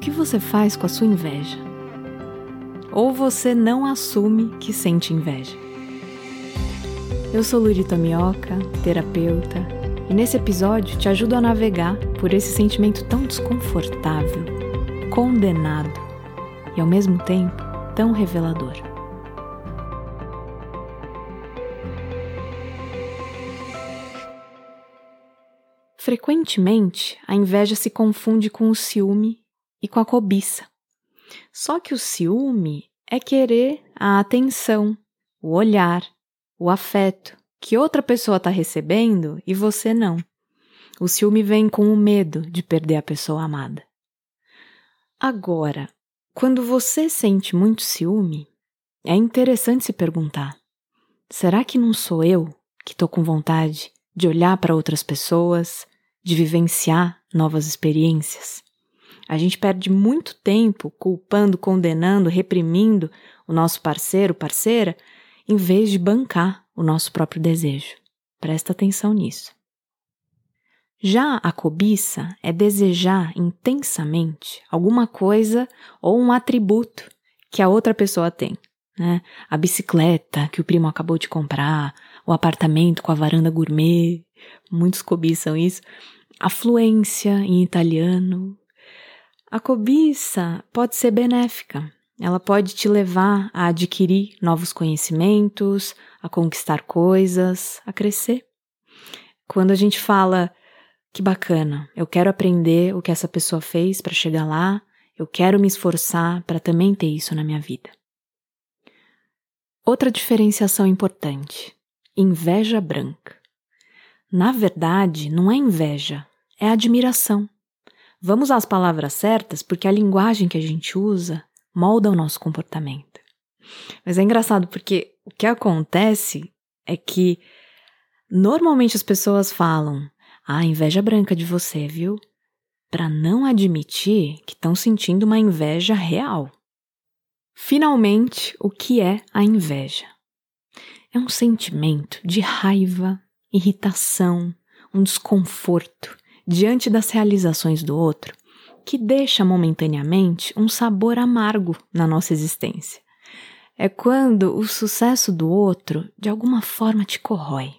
que você faz com a sua inveja? Ou você não assume que sente inveja? Eu sou Lurita Mioca, terapeuta, e nesse episódio te ajudo a navegar por esse sentimento tão desconfortável, condenado e ao mesmo tempo tão revelador. Frequentemente, a inveja se confunde com o ciúme e com a cobiça. Só que o ciúme é querer a atenção, o olhar, o afeto que outra pessoa está recebendo e você não. O ciúme vem com o medo de perder a pessoa amada. Agora, quando você sente muito ciúme, é interessante se perguntar: será que não sou eu que estou com vontade de olhar para outras pessoas, de vivenciar novas experiências. A gente perde muito tempo culpando, condenando, reprimindo o nosso parceiro, parceira, em vez de bancar o nosso próprio desejo. Presta atenção nisso. Já a cobiça é desejar intensamente alguma coisa ou um atributo que a outra pessoa tem. Né? A bicicleta que o primo acabou de comprar, o apartamento com a varanda gourmet, muitos cobiçam isso, a fluência em italiano. A cobiça pode ser benéfica. Ela pode te levar a adquirir novos conhecimentos, a conquistar coisas, a crescer. Quando a gente fala que bacana, eu quero aprender o que essa pessoa fez para chegar lá, eu quero me esforçar para também ter isso na minha vida. Outra diferenciação importante: inveja branca. Na verdade, não é inveja, é admiração. Vamos às palavras certas porque a linguagem que a gente usa molda o nosso comportamento. Mas é engraçado porque o que acontece é que normalmente as pessoas falam: "Ah, inveja branca de você, viu?" Para não admitir que estão sentindo uma inveja real. Finalmente, o que é a inveja? É um sentimento de raiva, irritação, um desconforto diante das realizações do outro que deixa momentaneamente um sabor amargo na nossa existência. É quando o sucesso do outro de alguma forma te corrói.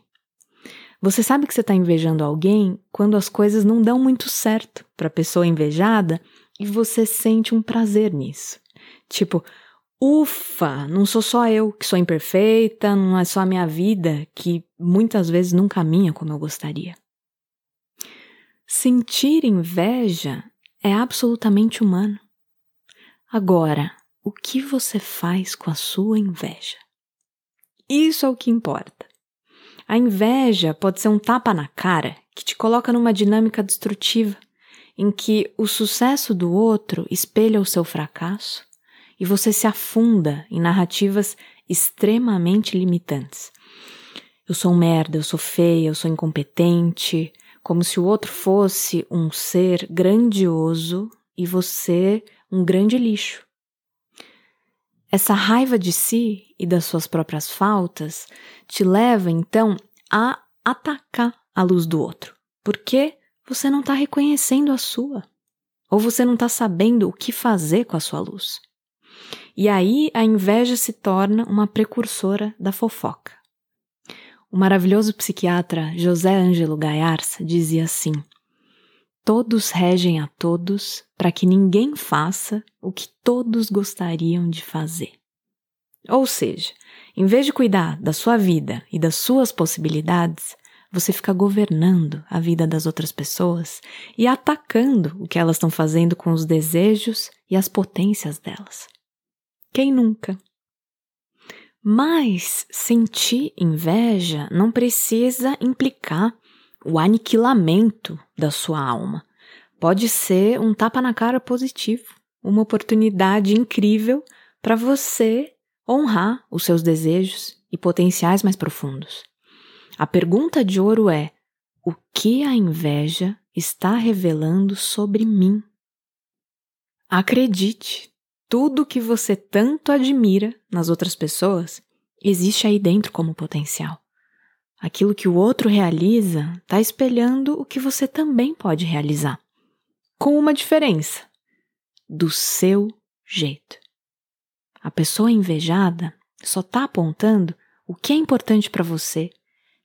Você sabe que você está invejando alguém quando as coisas não dão muito certo para a pessoa invejada e você sente um prazer nisso. Tipo, Ufa, não sou só eu que sou imperfeita, não é só a minha vida que muitas vezes não caminha como eu gostaria. Sentir inveja é absolutamente humano. Agora, o que você faz com a sua inveja? Isso é o que importa. A inveja pode ser um tapa na cara que te coloca numa dinâmica destrutiva, em que o sucesso do outro espelha o seu fracasso e você se afunda em narrativas extremamente limitantes. Eu sou um merda, eu sou feia, eu sou incompetente, como se o outro fosse um ser grandioso e você um grande lixo. Essa raiva de si e das suas próprias faltas te leva então a atacar a luz do outro, porque você não está reconhecendo a sua, ou você não está sabendo o que fazer com a sua luz. E aí a inveja se torna uma precursora da fofoca. O maravilhoso psiquiatra José Ângelo Gaiarsa dizia assim: Todos regem a todos para que ninguém faça o que todos gostariam de fazer. Ou seja, em vez de cuidar da sua vida e das suas possibilidades, você fica governando a vida das outras pessoas e atacando o que elas estão fazendo com os desejos e as potências delas. Quem nunca? Mas sentir inveja não precisa implicar o aniquilamento da sua alma. Pode ser um tapa na cara positivo, uma oportunidade incrível para você honrar os seus desejos e potenciais mais profundos. A pergunta de ouro é: o que a inveja está revelando sobre mim? Acredite, tudo que você tanto admira nas outras pessoas existe aí dentro como potencial. Aquilo que o outro realiza está espelhando o que você também pode realizar. Com uma diferença. do seu jeito. A pessoa invejada só está apontando o que é importante para você,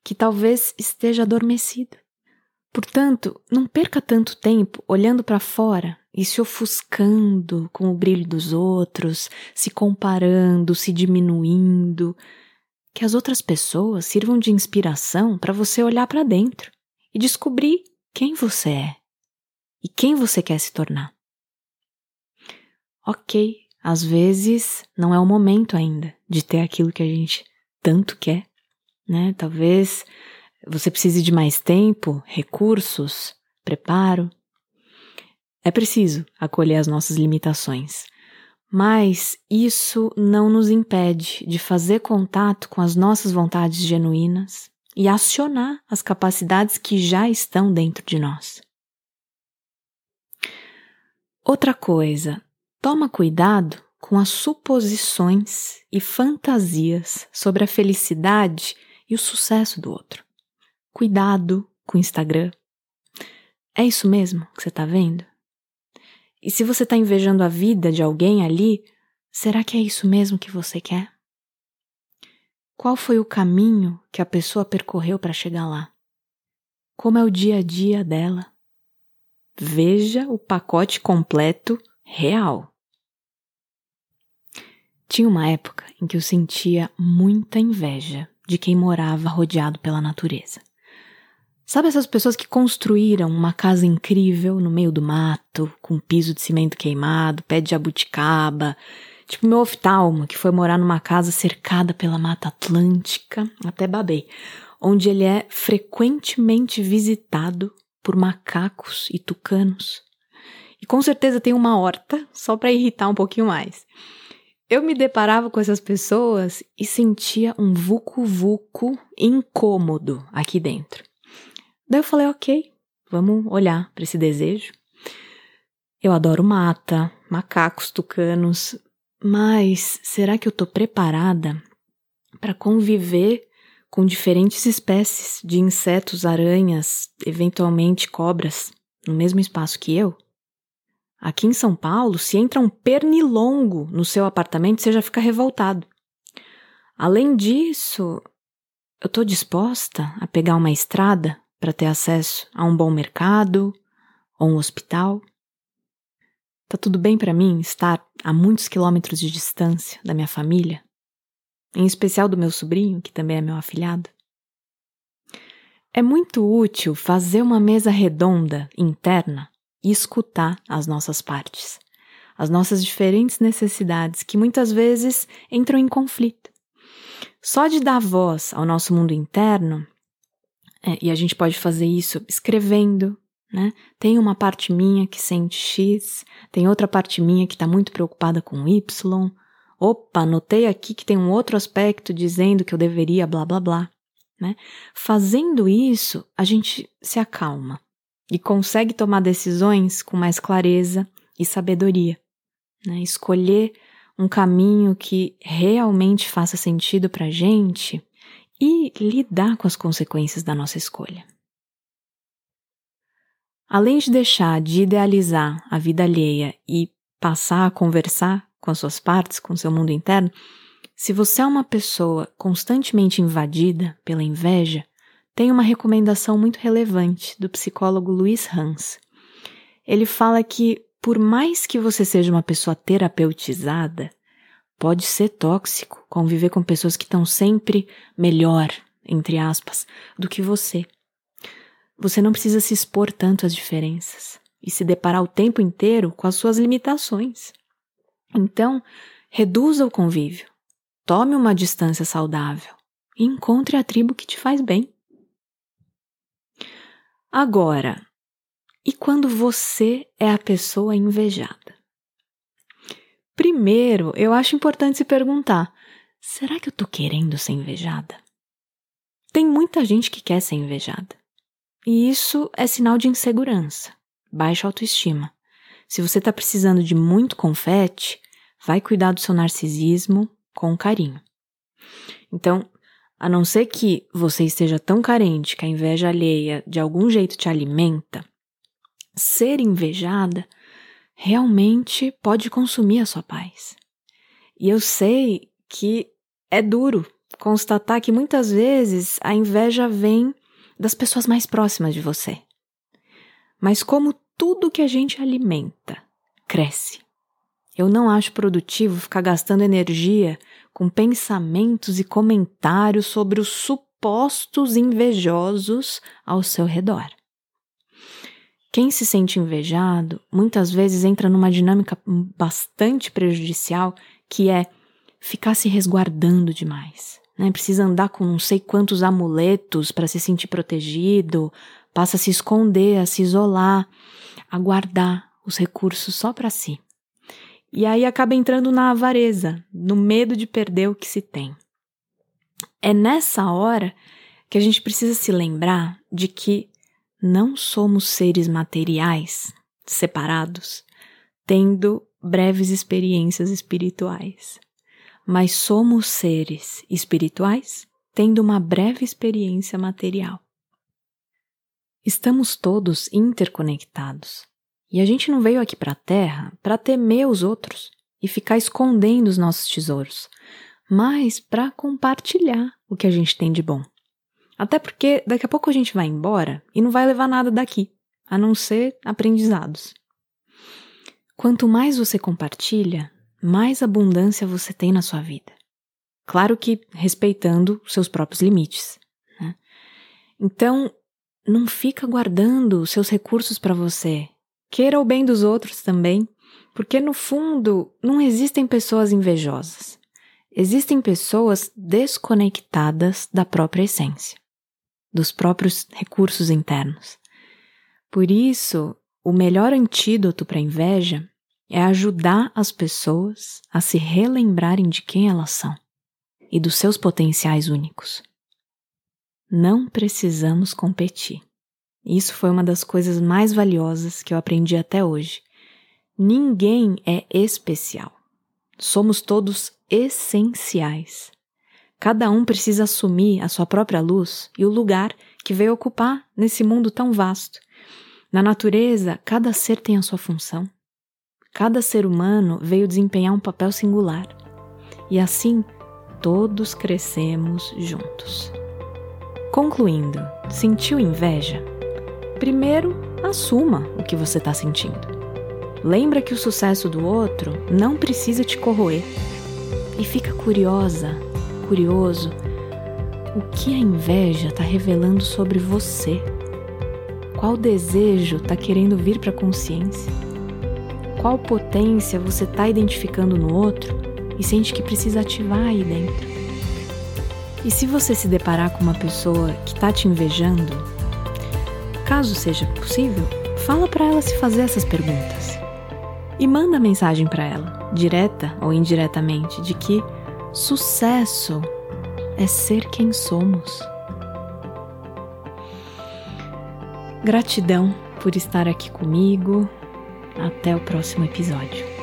que talvez esteja adormecido. Portanto, não perca tanto tempo olhando para fora e se ofuscando com o brilho dos outros, se comparando, se diminuindo. Que as outras pessoas sirvam de inspiração para você olhar para dentro e descobrir quem você é e quem você quer se tornar. Ok, às vezes não é o momento ainda de ter aquilo que a gente tanto quer, né? Talvez você precise de mais tempo, recursos, preparo. É preciso acolher as nossas limitações, mas isso não nos impede de fazer contato com as nossas vontades genuínas e acionar as capacidades que já estão dentro de nós. Outra coisa, toma cuidado com as suposições e fantasias sobre a felicidade e o sucesso do outro. Cuidado com o Instagram. É isso mesmo que você está vendo? E se você está invejando a vida de alguém ali, será que é isso mesmo que você quer? Qual foi o caminho que a pessoa percorreu para chegar lá? Como é o dia a dia dela? Veja o pacote completo real. Tinha uma época em que eu sentia muita inveja de quem morava rodeado pela natureza. Sabe essas pessoas que construíram uma casa incrível no meio do mato, com piso de cimento queimado, pé de jabuticaba? Tipo meu oftalmo, que foi morar numa casa cercada pela Mata Atlântica, até babei, onde ele é frequentemente visitado por macacos e tucanos. E com certeza tem uma horta, só para irritar um pouquinho mais. Eu me deparava com essas pessoas e sentia um vucu-vucu incômodo aqui dentro. Daí eu falei, ok, vamos olhar para esse desejo. Eu adoro mata, macacos, tucanos, mas será que eu tô preparada para conviver com diferentes espécies de insetos, aranhas, eventualmente cobras, no mesmo espaço que eu? Aqui em São Paulo, se entra um pernilongo no seu apartamento, você já fica revoltado. Além disso, eu tô disposta a pegar uma estrada para ter acesso a um bom mercado ou um hospital. Tá tudo bem para mim estar a muitos quilômetros de distância da minha família, em especial do meu sobrinho, que também é meu afilhado. É muito útil fazer uma mesa redonda interna e escutar as nossas partes, as nossas diferentes necessidades que muitas vezes entram em conflito. Só de dar voz ao nosso mundo interno é, e a gente pode fazer isso escrevendo, né? Tem uma parte minha que sente X, tem outra parte minha que está muito preocupada com Y. Opa, notei aqui que tem um outro aspecto dizendo que eu deveria blá blá blá. Né? Fazendo isso, a gente se acalma e consegue tomar decisões com mais clareza e sabedoria. Né? Escolher um caminho que realmente faça sentido para a gente e lidar com as consequências da nossa escolha. Além de deixar de idealizar a vida alheia e passar a conversar com as suas partes, com seu mundo interno, se você é uma pessoa constantemente invadida pela inveja, tem uma recomendação muito relevante do psicólogo Luiz Hans. Ele fala que, por mais que você seja uma pessoa terapeutizada, Pode ser tóxico conviver com pessoas que estão sempre melhor, entre aspas, do que você. Você não precisa se expor tanto às diferenças e se deparar o tempo inteiro com as suas limitações. Então, reduza o convívio, tome uma distância saudável e encontre a tribo que te faz bem. Agora, e quando você é a pessoa invejada? Primeiro, eu acho importante se perguntar: será que eu tô querendo ser invejada? Tem muita gente que quer ser invejada. E isso é sinal de insegurança, baixa autoestima. Se você está precisando de muito confete, vai cuidar do seu narcisismo com carinho. Então, a não ser que você esteja tão carente que a inveja alheia de algum jeito te alimenta, ser invejada realmente pode consumir a sua paz. E eu sei que é duro constatar que muitas vezes a inveja vem das pessoas mais próximas de você. Mas como tudo que a gente alimenta cresce. Eu não acho produtivo ficar gastando energia com pensamentos e comentários sobre os supostos invejosos ao seu redor. Quem se sente invejado muitas vezes entra numa dinâmica bastante prejudicial que é ficar se resguardando demais. Né? Precisa andar com não sei quantos amuletos para se sentir protegido, passa a se esconder, a se isolar, a guardar os recursos só para si. E aí acaba entrando na avareza, no medo de perder o que se tem. É nessa hora que a gente precisa se lembrar de que não somos seres materiais separados, tendo breves experiências espirituais, mas somos seres espirituais tendo uma breve experiência material. Estamos todos interconectados. E a gente não veio aqui para a Terra para temer os outros e ficar escondendo os nossos tesouros, mas para compartilhar o que a gente tem de bom. Até porque daqui a pouco a gente vai embora e não vai levar nada daqui, a não ser aprendizados. Quanto mais você compartilha, mais abundância você tem na sua vida. Claro que respeitando seus próprios limites. Né? Então, não fica guardando seus recursos para você. Queira o bem dos outros também, porque no fundo não existem pessoas invejosas. Existem pessoas desconectadas da própria essência, dos próprios recursos internos. Por isso, o melhor antídoto para a inveja é ajudar as pessoas a se relembrarem de quem elas são e dos seus potenciais únicos. Não precisamos competir. Isso foi uma das coisas mais valiosas que eu aprendi até hoje. Ninguém é especial. Somos todos essenciais. Cada um precisa assumir a sua própria luz e o lugar que veio ocupar nesse mundo tão vasto. Na natureza, cada ser tem a sua função. Cada ser humano veio desempenhar um papel singular. E assim, todos crescemos juntos. Concluindo, sentiu inveja? Primeiro, assuma o que você está sentindo. Lembra que o sucesso do outro não precisa te corroer. E fica curiosa, curioso, o que a inveja está revelando sobre você? Qual desejo está querendo vir para a consciência? Qual potência você está identificando no outro e sente que precisa ativar aí dentro? E se você se deparar com uma pessoa que está te invejando, caso seja possível, fala para ela se fazer essas perguntas. E manda mensagem para ela, direta ou indiretamente, de que sucesso é ser quem somos. Gratidão por estar aqui comigo. Até o próximo episódio.